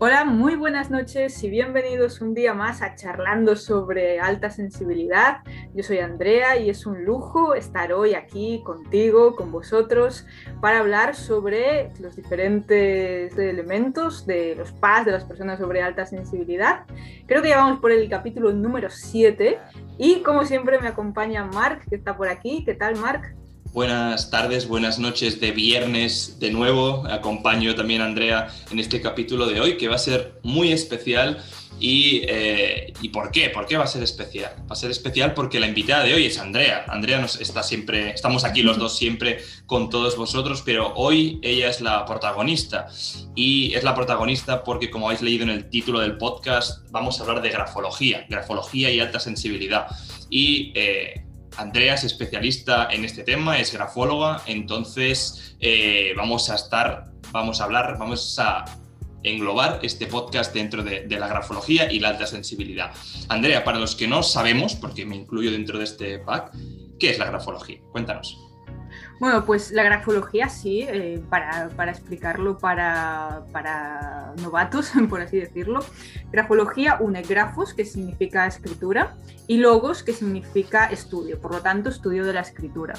Hola, muy buenas noches y bienvenidos un día más a Charlando sobre alta sensibilidad. Yo soy Andrea y es un lujo estar hoy aquí contigo, con vosotros, para hablar sobre los diferentes elementos de los PAS de las personas sobre alta sensibilidad. Creo que ya vamos por el capítulo número 7 y como siempre me acompaña Marc, que está por aquí. ¿Qué tal, Marc? Buenas tardes, buenas noches de viernes de nuevo. Acompaño también a Andrea en este capítulo de hoy que va a ser muy especial. Y, eh, ¿Y por qué? ¿Por qué va a ser especial? Va a ser especial porque la invitada de hoy es Andrea. Andrea nos está siempre, estamos aquí los dos siempre con todos vosotros, pero hoy ella es la protagonista. Y es la protagonista porque, como habéis leído en el título del podcast, vamos a hablar de grafología, grafología y alta sensibilidad. Y eh, Andrea es especialista en este tema, es grafóloga, entonces eh, vamos a estar, vamos a hablar, vamos a englobar este podcast dentro de, de, la grafología y la alta sensibilidad. Andrea, para los que no sabemos, porque me incluyo dentro de este pack, ¿qué es la grafología? Cuéntanos. Bueno, pues la grafología sí, eh, para, para, explicarlo para, para, novatos, por así decirlo. Grafología une grafos, que significa escritura, y logos, que significa estudio, por lo tanto, estudio de la escritura.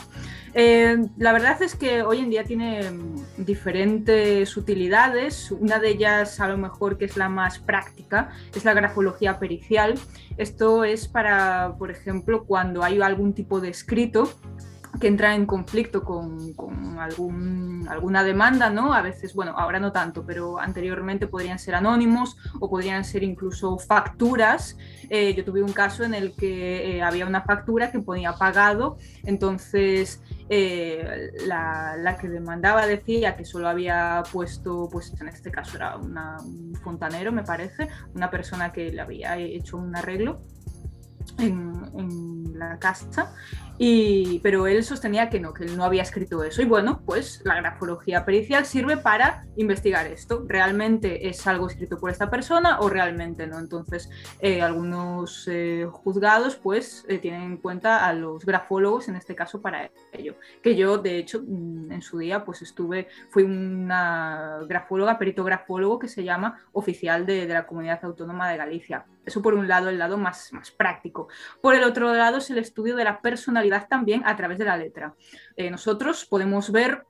Eh, la verdad es que hoy en día tiene diferentes utilidades, una de ellas a lo mejor que es la más práctica, es la grafología pericial. Esto es para, por ejemplo, cuando hay algún tipo de escrito que entra en conflicto con, con algún, alguna demanda, ¿no? A veces, bueno, ahora no tanto, pero anteriormente podrían ser anónimos o podrían ser incluso facturas. Eh, yo tuve un caso en el que eh, había una factura que ponía pagado, entonces eh, la, la, que demandaba decía que solo había puesto, pues en este caso era una, un fontanero, me parece, una persona que le había hecho un arreglo en, en la casa pero él sostenía que no, que él no había escrito eso. Y bueno, pues la grafología pericial sirve para investigar esto. ¿Realmente es algo escrito por esta persona o realmente no? Entonces, eh, algunos eh, juzgados pues eh, tienen en cuenta a los grafólogos en este caso para ello. Que yo, de hecho, mm, en su día pues estuve, fui una grafóloga, perito grafólogo que se llama oficial de, de la Comunidad Autónoma de Galicia. Eso por un lado, el lado más, más práctico. Por el otro lado es el estudio de la personalidad también a través de la letra. Eh, nosotros podemos ver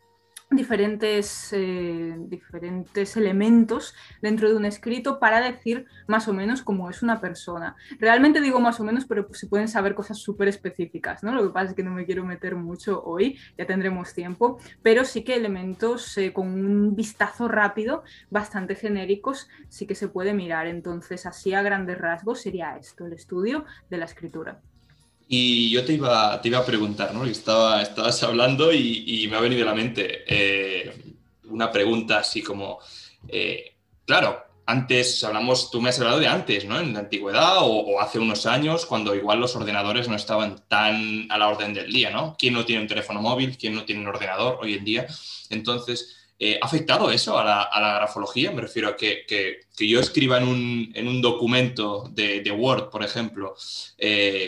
diferentes, eh, diferentes elementos dentro de un escrito para decir más o menos cómo es una persona. Realmente digo más o menos, pero se pueden saber cosas súper específicas, ¿no? Lo que pasa es que no me quiero meter mucho hoy, ya tendremos tiempo, pero sí que elementos eh, con un vistazo rápido, bastante genéricos, sí que se puede mirar. Entonces, así a grandes rasgos sería esto, el estudio de la escritura. Y yo te iba, te iba a preguntar, ¿no? Estaba, estabas hablando y, me ha venido a la mente eh, una pregunta así como, eh, claro, antes hablamos, tú me has hablado de antes, ¿no? En la antigüedad o, hace unos años, cuando igual los ordenadores no estaban tan a la orden del día, ¿no? ¿Quién no tiene un teléfono móvil? ¿Quién no tiene un ordenador hoy en día? Entonces, eh, ¿ha afectado eso a la, a la, grafología? Me refiero a que, que, que yo escriba en un, en un documento de, Word, por ejemplo.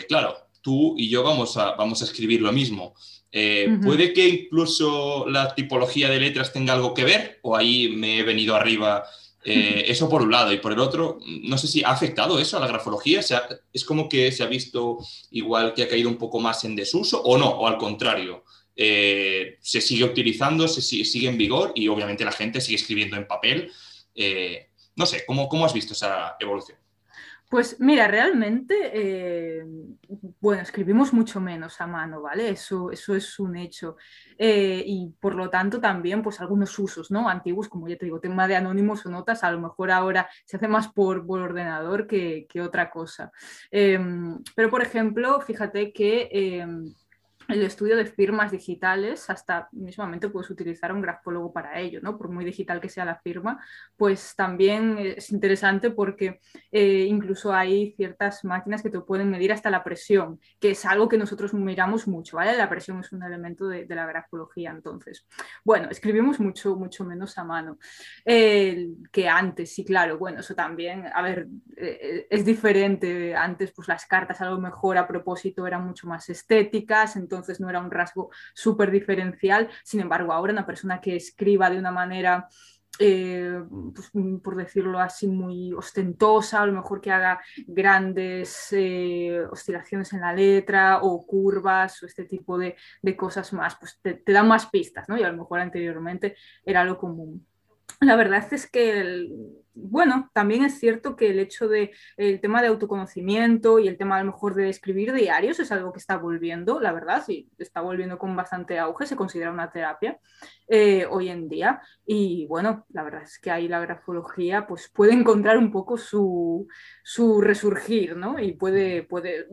Claro, tú y yo vamos a, vamos a escribir lo mismo. Eh, uh -huh. ¿Puede que incluso la tipología de letras tenga algo que ver? ¿O ahí me he venido arriba? Eh, eso por un lado. Y por el otro, no sé si ha afectado eso a la grafología. O sea, ¿Es como que se ha visto igual que ha caído un poco más en desuso o no? ¿O al contrario? Eh, se sigue utilizando, se sigue, sigue, en vigor y obviamente la gente sigue escribiendo en papel. No sé, ¿cómo, ¿cómo has visto esa evolución? Pues mira, realmente, eh, bueno, escribimos mucho menos a mano, ¿vale? Eso, eso es un hecho. Eh, y por lo tanto también, pues algunos usos, ¿no? Antiguos, como ya te digo, tema de anónimos o notas, a lo mejor ahora se hace más por, por ordenador que, que, otra cosa. Eh, pero, por ejemplo, fíjate que el estudio de firmas digitales, hasta mismamente puedes utilizar un grafólogo para ello, ¿no? Por muy digital que sea la firma, pues también es interesante porque eh, incluso hay ciertas máquinas que te pueden medir hasta la presión, que es algo que nosotros miramos mucho, ¿vale? La presión es un elemento de, la grafología, entonces. Bueno, escribimos mucho, mucho menos a mano eh, que antes, sí, claro, bueno, eso también, a ver, eh, es diferente, antes pues las cartas a lo mejor a propósito eran mucho más estéticas, entonces entonces no era un rasgo súper diferencial. Sin embargo, ahora una persona que escriba de una manera eh, pues, por decirlo así, muy ostentosa, a lo mejor que haga grandes eh, oscilaciones en la letra o curvas o este tipo de, cosas más, pues te, te, da más pistas, ¿no? Y a lo mejor anteriormente era lo común. La verdad es que el, bueno, también es cierto que el hecho de el tema de autoconocimiento y el tema a lo mejor de escribir diarios es algo que está volviendo, la verdad, sí, está volviendo con bastante auge, se considera una terapia eh, hoy en día. Y bueno, la verdad es que ahí la grafología pues puede encontrar un poco su, su resurgir, ¿no? Y puede, puede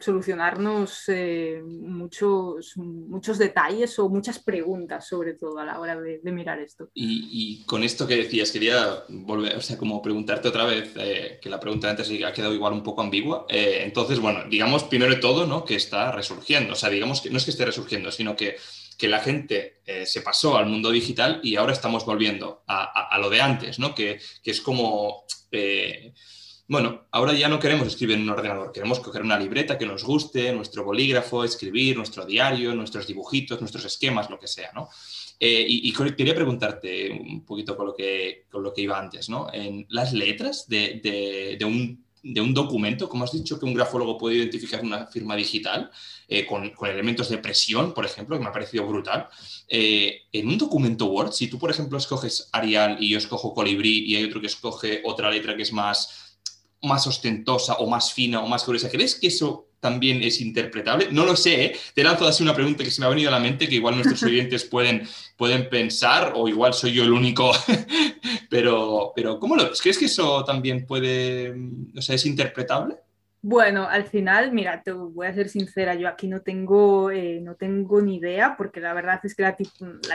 solucionarnos eh, muchos, muchos detalles o muchas preguntas, sobre todo a la hora de, mirar esto. Y, con esto que decías, quería volver, o sea, como preguntarte otra vez, eh, que la pregunta antes ha quedado igual un poco ambigua. Eh, entonces, bueno, digamos primero de todo, ¿no? Que está resurgiendo, o sea, digamos que no es que esté resurgiendo, sino que que la gente se pasó al mundo digital y ahora estamos volviendo a, lo de antes, ¿no? Que, que es como bueno, ahora ya no queremos escribir en un ordenador, queremos coger una libreta que nos guste, nuestro bolígrafo, escribir nuestro diario, nuestros dibujitos, nuestros esquemas, lo que sea, ¿no? Eh, y, quería preguntarte un poquito con lo que, con lo que iba antes, ¿no? En las letras de, un, documento, como has dicho que un grafólogo puede identificar una firma digital eh, con, elementos de presión, por ejemplo, que me ha parecido brutal. Eh, en un documento Word, si tú, por ejemplo, escoges Arial y yo escojo Colibrí y hay otro que escoge otra letra que es más más ostentosa o más fina o más gruesa. ¿Crees que eso también es interpretable? No lo sé, ¿eh? te lanzo así una pregunta que se me ha venido a la mente, que igual nuestros oyentes pueden, pueden pensar, o igual soy yo el único, pero, pero ¿cómo lo ves? ¿Crees que eso también puede, o sea, es interpretable? Bueno, al final, mira, te voy a ser sincera, yo aquí no tengo, eh, no tengo ni idea, porque la verdad es que la,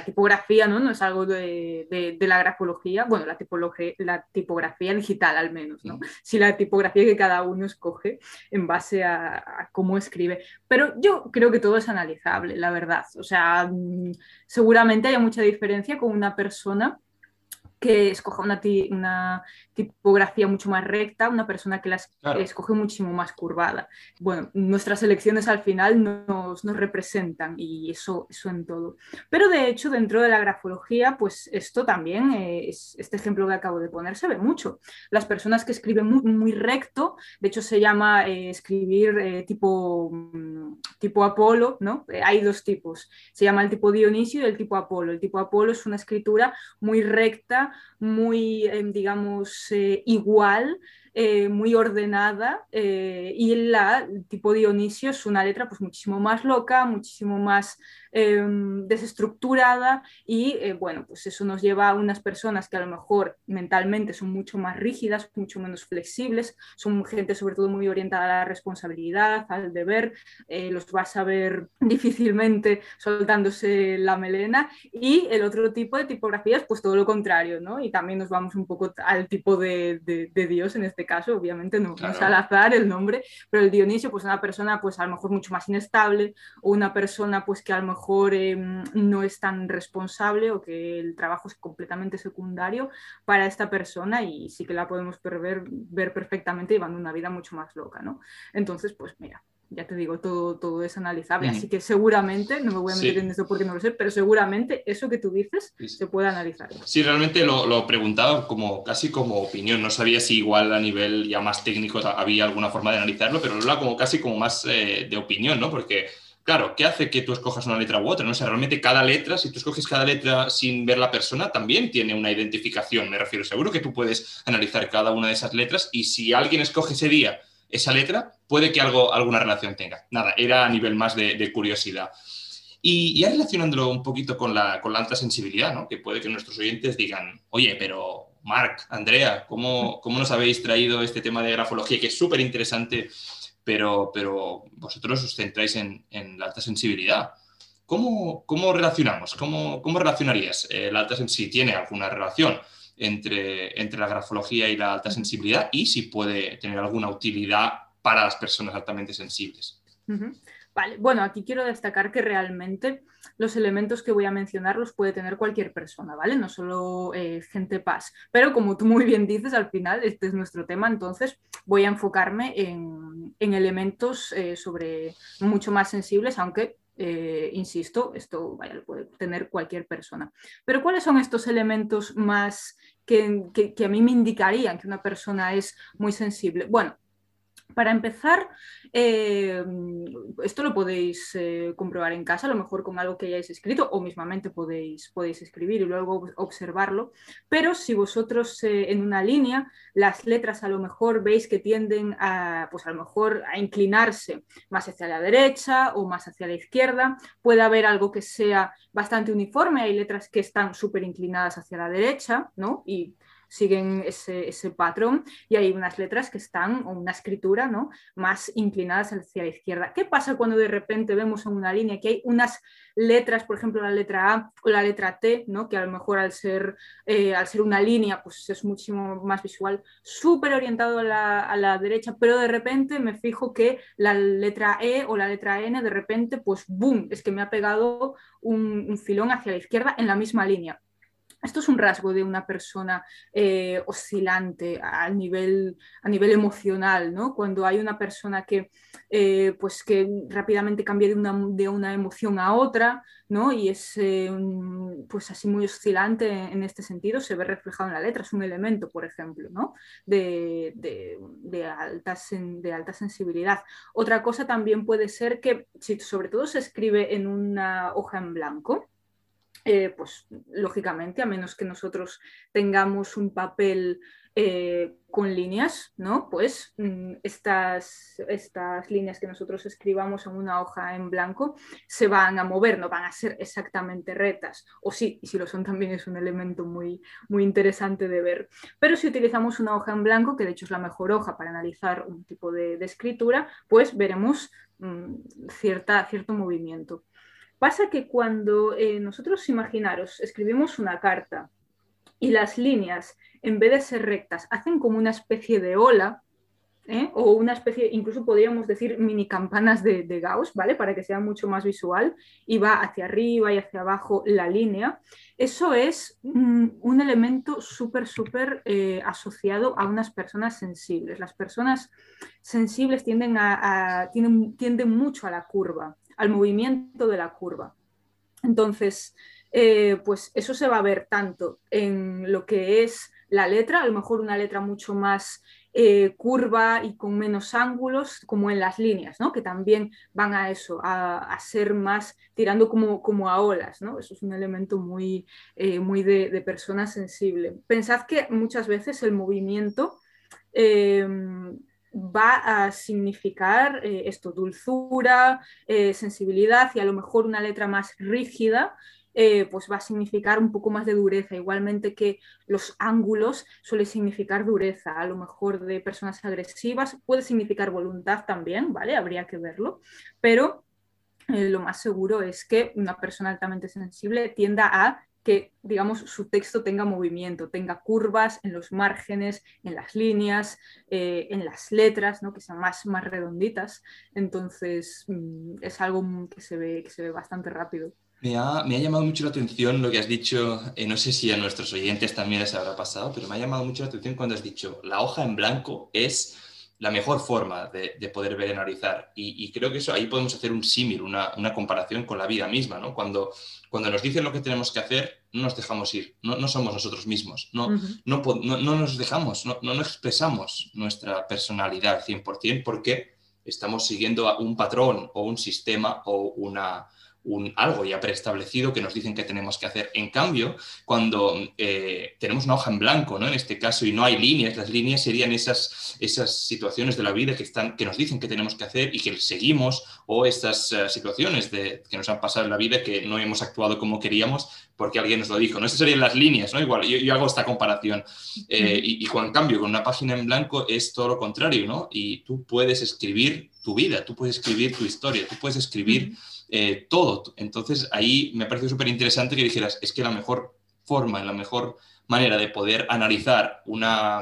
tipografía ¿no? no es algo de, la grafología, bueno, la, la tipografía digital al menos, ¿no? Si la tipografía que cada uno escoge en base a, a, cómo escribe. Pero yo creo que todo es analizable, la verdad. O sea, mm, seguramente haya mucha diferencia con una persona que escoja una, una, tipografía mucho más recta, una persona que la escoge muchísimo más curvada. Bueno, nuestras elecciones al final nos, nos, representan y eso, eso en todo. Pero de hecho, dentro de la grafología, pues esto también, es, este ejemplo que acabo de poner, se ve mucho. Las personas que escriben muy, muy recto, de hecho se llama eh, escribir eh, tipo, mm, tipo Apolo, ¿no? Eh, hay dos tipos, se llama el tipo Dionisio y el tipo Apolo. El tipo Apolo es una escritura muy recta, muy, em, digamos, eh, igual eh, muy ordenada eh, y la tipo Dionisio es una letra pues muchísimo más loca, muchísimo más em, desestructurada y eh, bueno, pues eso nos lleva a unas personas que a lo mejor mentalmente son mucho más rígidas, mucho menos flexibles, son gente sobre todo muy orientada a la responsabilidad, al deber, los vas a ver difícilmente soltándose la melena y el otro tipo de tipografías pues todo lo contrario, ¿no? Y también nos vamos un poco al tipo de, de, de Dios en este caso, obviamente no, es al azar el nombre, pero el Dionisio, pues una persona pues a lo mejor mucho más inestable o una persona pues que a lo mejor em, no es tan responsable o que el trabajo es completamente secundario para esta persona y sí que la podemos ver, ver perfectamente llevando una vida mucho más loca, ¿no? Entonces, pues mira, ya te digo, todo, todo es analizable. Así que seguramente, no me voy a meter en esto porque no lo sé, pero seguramente eso que tú dices se puede analizar. Sí, realmente lo, lo, preguntaba como, casi como opinión. No sabía si igual a nivel ya más técnico había alguna forma de analizarlo, pero lo hablaba como casi como más eh, de opinión, ¿no? Porque, claro, ¿qué hace que tú escojas una letra u otra? ¿no? O sea, realmente cada letra, si tú escoges cada letra sin ver la persona, también tiene una identificación, me refiero. Seguro que tú puedes analizar cada una de esas letras y si alguien escoge ese día esa letra, puede que algo, alguna relación tenga. Nada, era a nivel más de, curiosidad. Y ya relacionándolo un poquito con la, con la alta sensibilidad, ¿no? que puede que nuestros oyentes digan, oye, pero Marc, Andrea, ¿cómo, ¿cómo, nos habéis traído este tema de grafología que es súper interesante, pero, pero vosotros os centráis en, en la alta sensibilidad? ¿Cómo, cómo relacionamos? ¿Cómo, cómo relacionarías eh, la alta sensibilidad? Si tiene alguna relación entre, entre la grafología y la alta sensibilidad y si puede tener alguna utilidad para las personas altamente sensibles. Vale, bueno, aquí quiero destacar que realmente los elementos que voy a mencionar los puede tener cualquier persona, ¿vale? No solo eh, gente paz. Pero como tú muy bien dices, al final este es nuestro tema, entonces voy a enfocarme en, elementos eh, sobre mucho más sensibles, aunque Eh, insisto, esto lo puede tener cualquier persona. Pero ¿cuáles son estos elementos más que, que a mí me indicarían que una persona es muy sensible? Bueno, para empezar, eh, esto lo podéis eh, comprobar en casa, a lo mejor con algo que hayáis escrito o mismamente podéis, podéis escribir y luego observarlo, pero si vosotros eh, en una línea las letras a lo mejor veis que tienden a, pues a lo mejor a inclinarse más hacia la derecha o más hacia la izquierda, puede haber algo que sea bastante uniforme, hay letras que están súper inclinadas hacia la derecha, ¿no? Y siguen ese, patrón y hay unas letras que están, o una escritura, ¿no? Más inclinadas hacia la izquierda. ¿Qué pasa cuando de repente vemos en una línea que hay unas letras, por ejemplo, la letra A o la letra T, ¿no? Que a lo mejor al ser, eh, al ser una línea, pues es muchísimo más visual, súper orientado a la, derecha, pero de repente me fijo que la letra E o la letra N, de repente, pues boom, es que me ha pegado un filón hacia la izquierda en la misma línea esto es un rasgo de una persona eh, oscilante a nivel, a nivel emocional, ¿no? Cuando hay una persona que, eh, pues que rápidamente cambia de una, de una, emoción a otra, ¿no? Y es eh, pues así muy oscilante en este sentido, se ve reflejado en la letra, es un elemento, por ejemplo, ¿no? de, de, de, alta, de alta sensibilidad. Otra cosa también puede ser que, si sobre todo se escribe en una hoja en blanco, eh, pues lógicamente, a menos que nosotros tengamos un papel eh, con líneas, ¿no? Pues mm, estas, estas líneas que nosotros escribamos en una hoja en blanco se van a mover, no van a ser exactamente retas, o sí, y si lo son también es un elemento muy, muy interesante de ver. Pero si utilizamos una hoja en blanco, que de hecho es la mejor hoja para analizar un tipo de, escritura, pues veremos mm, cierta, cierto movimiento. Pasa que cuando eh, nosotros, imaginaros, escribimos una carta y las líneas, en vez de ser rectas, hacen como una especie de ola, ¿eh? o una especie, incluso podríamos decir mini campanas de, Gauss, ¿vale? Para que sea mucho más visual, y va hacia arriba y hacia abajo la línea. Eso es un elemento súper, súper eh, asociado a unas personas sensibles. Las personas sensibles tienden, a, tienden mucho a la curva al movimiento de la curva. Entonces, eh, pues eso se va a ver tanto en lo que es la letra, a lo mejor una letra mucho más eh, curva y con menos ángulos, como en las líneas, ¿no? que también van a eso, a, ser más tirando como, como, a olas. ¿no? Eso es un elemento muy, eh, muy de, persona sensible. Pensad que muchas veces el movimiento va a significar eh, esto, dulzura, eh, sensibilidad y a lo mejor una letra más rígida, eh, pues va a significar un poco más de dureza, igualmente que los ángulos suele significar dureza, a lo mejor de personas agresivas, puede significar voluntad también, ¿vale? Habría que verlo, pero lo más seguro es que una persona altamente sensible tienda a que, digamos, su texto tenga movimiento, tenga curvas en los márgenes, en las líneas, eh, en las letras, ¿no? que sean más, más redonditas. Entonces, mm, es algo que se ve, que se ve bastante rápido. Me ha, me ha, llamado mucho la atención lo que has dicho, eh, no sé si a nuestros oyentes también les habrá pasado, pero me ha llamado mucho la atención cuando has dicho, la hoja en blanco es la mejor forma de, de poder ver y analizar. Y, y, creo que eso ahí podemos hacer un símil, una, una, comparación con la vida misma, ¿no? Cuando cuando nos dicen lo que tenemos que hacer, no nos dejamos ir, no, no somos nosotros mismos, no, no, no, no, nos dejamos, no, no expresamos nuestra personalidad 100% porque estamos siguiendo un patrón o un sistema o una, un, algo ya preestablecido que nos dicen que tenemos que hacer. En cambio, cuando eh, tenemos una hoja en blanco, ¿no? en este caso, y no hay líneas, las líneas serían esas, esas situaciones de la vida que, están, que nos dicen que tenemos que hacer y que seguimos, o estas eh, situaciones de, que nos han pasado en la vida que no hemos actuado como queríamos porque alguien nos lo dijo. ¿no? Esas serían las líneas, ¿no? Igual, yo, hago esta comparación. Eh, y, y, en cambio, con una página en blanco es todo lo contrario, ¿no? Y tú puedes escribir tu vida, tú puedes escribir tu historia, tú puedes escribir... Eh, todo. Entonces ahí me parece súper interesante que dijeras, es que la mejor forma, la mejor manera de poder analizar una,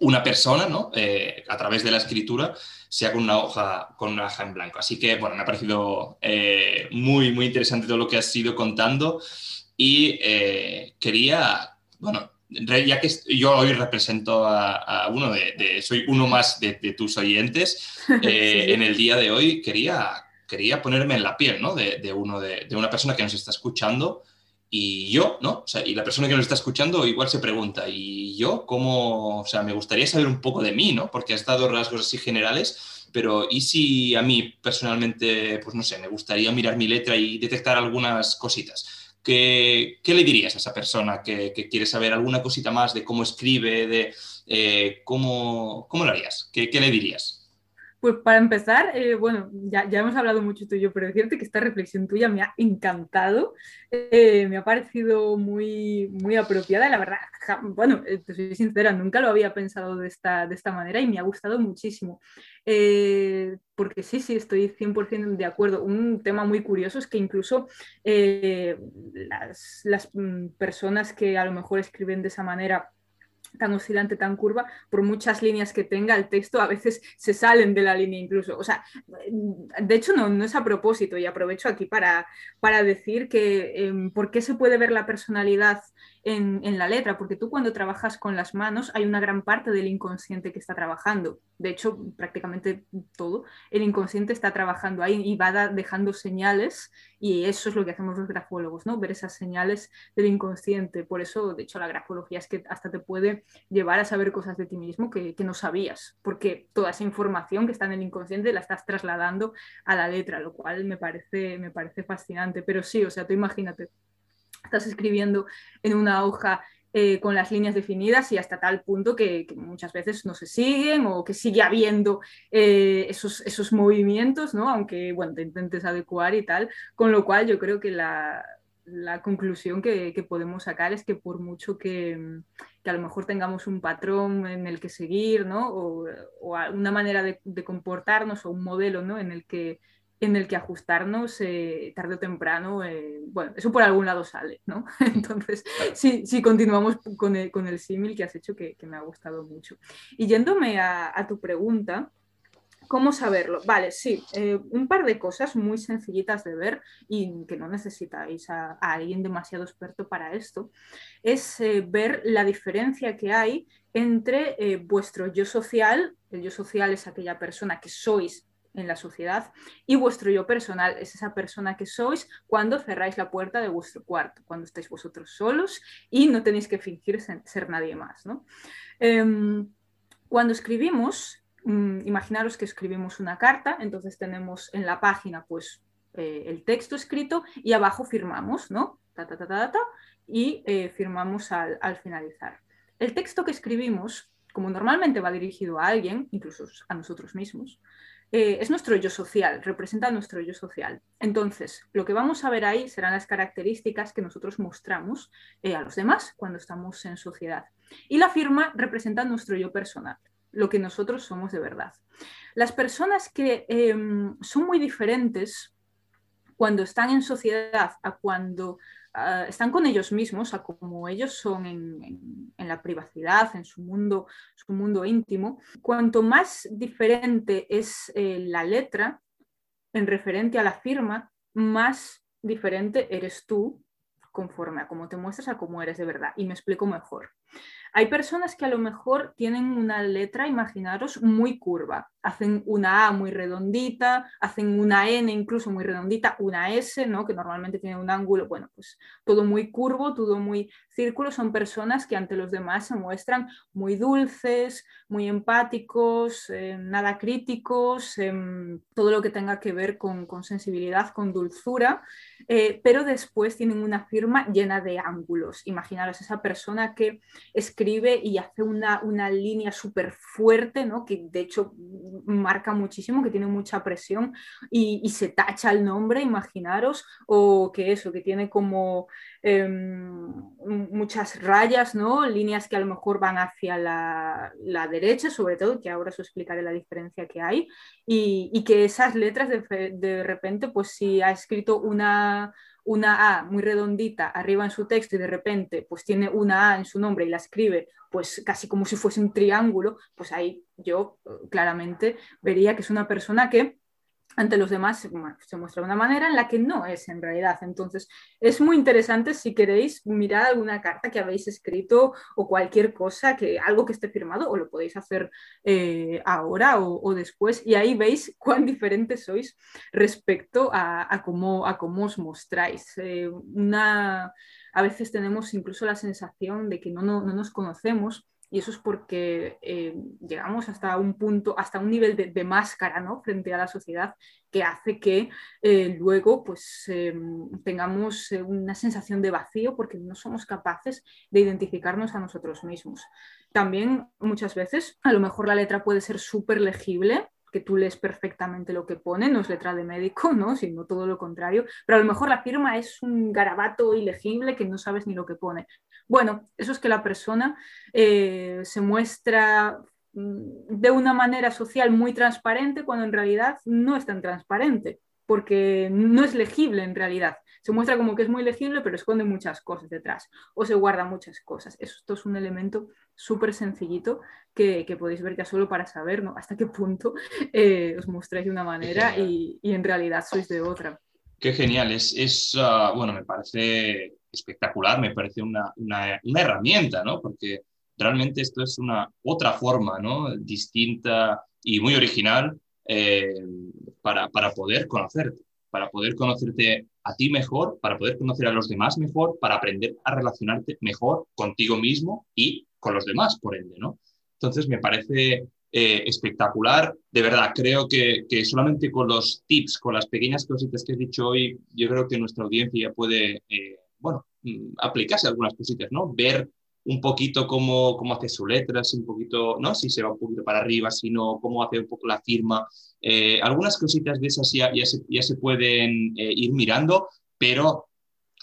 una persona ¿no? Eh, a través de la escritura sea con una hoja con una hoja en blanco. Así que, bueno, me ha parecido eh, muy, muy interesante todo lo que has ido contando y quería, bueno, ya que yo hoy represento a, uno de, soy uno más de, tus oyentes, en el día de hoy quería quería ponerme en la piel, ¿no? De, uno, de, una persona que nos está escuchando y yo, ¿no? O sea, y la persona que nos está escuchando igual se pregunta, ¿y yo cómo? O sea, me gustaría saber un poco de mí, ¿no? Porque has dado rasgos así generales, pero ¿y si a mí personalmente, pues no sé, me gustaría mirar mi letra y detectar algunas cositas? ¿Qué, qué le dirías a esa persona que, que, quiere saber alguna cosita más de cómo escribe, de eh, ¿cómo, ¿cómo, lo harías? ¿Qué, ¿Qué, le dirías? Pues para empezar, eh, bueno, ya, ya, hemos hablado mucho tú y yo, pero decirte que esta reflexión tuya me ha encantado, eh, me ha parecido muy, muy apropiada, la verdad, bueno, eh, te soy sincera, nunca lo había pensado de esta, de esta manera y me ha gustado muchísimo, porque sí, sí, estoy 100% de acuerdo. Un tema muy curioso es que incluso las, las mm, personas que a lo mejor escriben de esa manera, tan oscilante, tan curva, por muchas líneas que tenga el texto, a veces se salen de la línea incluso. O sea, de hecho no, no es a propósito y aprovecho aquí para, para decir que em, por qué se puede ver la personalidad en, la letra, porque tú cuando trabajas con las manos hay una gran parte del inconsciente que está trabajando. De hecho, prácticamente todo, el inconsciente está trabajando ahí y va dejando señales y eso es lo que hacemos los grafólogos, ¿no? Ver esas señales del inconsciente. Por eso, de hecho, la grafología es que hasta te puede llevar a saber cosas de ti mismo que, que no sabías, porque toda esa información que está en el inconsciente la estás trasladando a la letra, lo cual me parece, me parece fascinante. Pero sí, o sea, tú imagínate estás escribiendo en una hoja eh, con las líneas definidas y hasta tal punto que, muchas veces no se siguen o que sigue habiendo eh, esos, esos movimientos, ¿no? aunque bueno, te intentes adecuar y tal, con lo cual yo creo que la, la conclusión que, que, podemos sacar es que por mucho que, a lo mejor tengamos un patrón en el que seguir, ¿no? o, o una manera de, de, comportarnos o un modelo ¿no? en el que en el que ajustarnos eh, tarde o temprano, eh, bueno, eso por algún lado sale, ¿no? Entonces, sí, sí, continuamos con el, con el símil que has hecho que, que, me ha gustado mucho. Y yéndome a, a tu pregunta, ¿Cómo saberlo? Vale, sí, eh, un par de cosas muy sencillitas de ver y que no necesitáis a, a alguien demasiado experto para esto, es eh, ver la diferencia que hay entre eh, vuestro yo social, el yo social es aquella persona que sois en la sociedad y vuestro yo personal es esa persona que sois cuando cerráis la puerta de vuestro cuarto, cuando estáis vosotros solos y no tenéis que fingir ser nadie más. ¿no? Eh, cuando escribimos, mmm, imaginaros que escribimos una carta, entonces tenemos en la página pues eh, el texto escrito y abajo firmamos, ¿no? Ta, ta, ta, y eh, firmamos al, al finalizar. El texto que escribimos, como normalmente va dirigido a alguien, incluso a nosotros mismos, eh, es nuestro yo social, representa nuestro yo social. Entonces, lo que vamos a ver ahí serán las características que nosotros mostramos eh, a los demás cuando estamos en sociedad. Y la firma representa nuestro yo personal, lo que nosotros somos de verdad. Las personas que eh, son muy diferentes cuando están en sociedad a cuando uh, están con ellos mismos, a como ellos son en, en, en, la privacidad, en su mundo, su mundo íntimo, cuanto más diferente es eh, la letra en referente a la firma, más diferente eres tú conforme a cómo te muestras, a cómo eres de verdad. Y me explico mejor. Hay personas que a lo mejor tienen una letra, imaginaros, muy curva. Hacen una A muy redondita, hacen una N incluso muy redondita, una S, ¿no? que normalmente tiene un ángulo, bueno, pues todo muy curvo, todo muy círculo. Son personas que ante los demás se muestran muy dulces, muy empáticos, eh, nada críticos, eh, todo lo que tenga que ver con, sensibilidad, con dulzura, eh, pero después tienen una firma llena de ángulos. Imaginaros esa persona que escribe y hace una, una línea súper fuerte, ¿no? que de hecho marca muchísimo, que tiene mucha presión y, se tacha el nombre, imaginaros, o que eso, que tiene como eh, muchas rayas, ¿no? líneas que a lo mejor van hacia la, la, derecha, sobre todo, que ahora os explicaré la diferencia que hay, y, y que esas letras de, de repente, pues si ha escrito una una A muy redondita arriba en su texto y de repente pues tiene una A en su nombre y la escribe pues casi como si fuese un triángulo, pues ahí yo eh, claramente vería que es una persona que ante los demás se muestra de una manera en la que no es en realidad. Entonces, es muy interesante si queréis mirar alguna carta que habéis escrito o cualquier cosa, que algo que esté firmado, o lo podéis hacer eh, ahora o, después, y ahí veis cuán diferentes sois respecto a, cómo, a cómo os mostráis. Eh, una, a veces tenemos incluso la sensación de que no, no, no nos conocemos y eso es porque eh, llegamos hasta un punto, hasta un nivel de, máscara ¿no? frente a la sociedad que hace que eh, luego pues, em, tengamos eh, una sensación de vacío porque no somos capaces de identificarnos a nosotros mismos. También muchas veces a lo mejor la letra puede ser súper legible, que tú lees perfectamente lo que pone, no es letra de médico, ¿no? sino todo lo contrario, pero a lo mejor la firma es un garabato ilegible que no sabes ni lo que pone. Bueno, eso es que la persona eh, se muestra mm, de una manera social muy transparente cuando en realidad no es tan transparente, porque no es legible en realidad se muestra como que es muy legible, pero esconde muchas cosas detrás o se guarda muchas cosas. Esto es un elemento súper sencillito que, podéis ver ya solo para saber ¿no? hasta qué punto eh, os mostráis de una manera y, en realidad sois de otra. Qué genial, es, es ah, bueno, me parece espectacular, me parece una, una, una, herramienta, ¿no? Porque realmente esto es una otra forma, ¿no? Distinta y muy original eh, para, para poder conocerte, para poder conocerte a ti mejor, para poder conocer a los demás mejor, para aprender a relacionarte mejor contigo mismo y con los demás, por ende, ¿no? Entonces me parece eh, espectacular. De verdad, creo que, solamente con los tips, con las pequeñas cositas que has dicho hoy, yo creo que nuestra audiencia ya puede, eh, bueno, mm, aplicarse algunas cositas, ¿no? Ver un poquito cómo, cómo hace su letra, si un poquito, ¿no? Si se va un poquito para arriba, si no, cómo hace un poco la firma. Eh, algunas cositas de esas ya, ya, se, pueden eh, ir mirando, pero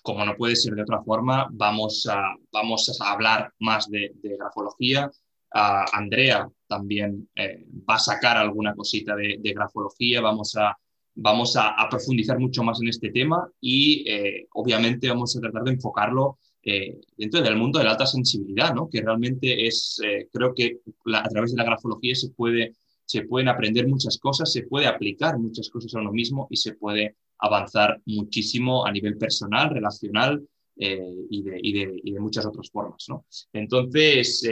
como no puede ser de otra forma, vamos a, vamos a hablar más de, grafología. Andrea también eh, va a sacar alguna cosita de, grafología, vamos a, vamos a, profundizar mucho más en este tema y obviamente vamos a tratar de enfocarlo eh, dentro del mundo de la alta sensibilidad, ¿no? que realmente es, eh, creo que a través de la grafología se, puede, se pueden aprender muchas cosas, se puede aplicar muchas cosas a uno mismo y se puede avanzar muchísimo a nivel personal, relacional eh, y, de, y, de, muchas otras formas. ¿no? Entonces,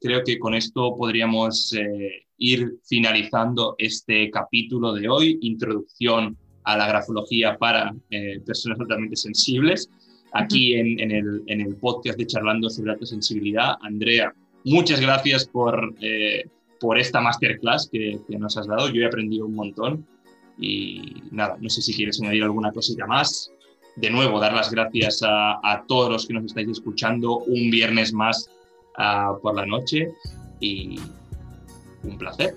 creo que con esto podríamos ir finalizando este capítulo de hoy, introducción a la grafología para personas altamente sensibles aquí en, el, podcast de Charlando sobre alta sensibilidad. Andrea, muchas gracias por, eh, por esta masterclass que, nos has dado. Yo he aprendido un montón y nada, no sé si quieres añadir alguna cosita más. De nuevo, dar las gracias a, todos los que nos estáis escuchando un viernes más ah, por la noche y un placer.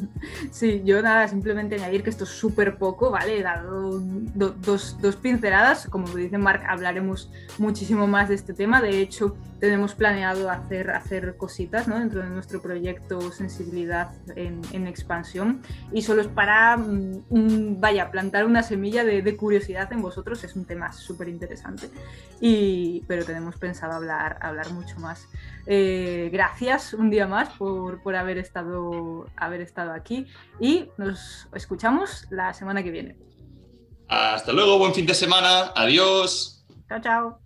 Sí, yo nada, simplemente añadir que esto es súper poco, ¿vale? He dado dos, dos, pinceladas, como dice Marc, hablaremos muchísimo más de este tema, de hecho tenemos planeado hacer, hacer cositas ¿no? dentro de nuestro proyecto Sensibilidad en, expansión y solo es para, mm, vaya, plantar una semilla de, curiosidad en vosotros, es un tema súper interesante, pero tenemos pensado hablar, hablar mucho más. Eh, gracias un día más por, por haber, estado, haber estado aquí y nos escuchamos la semana que viene. Hasta luego, buen fin de semana, adiós. Chao, chao.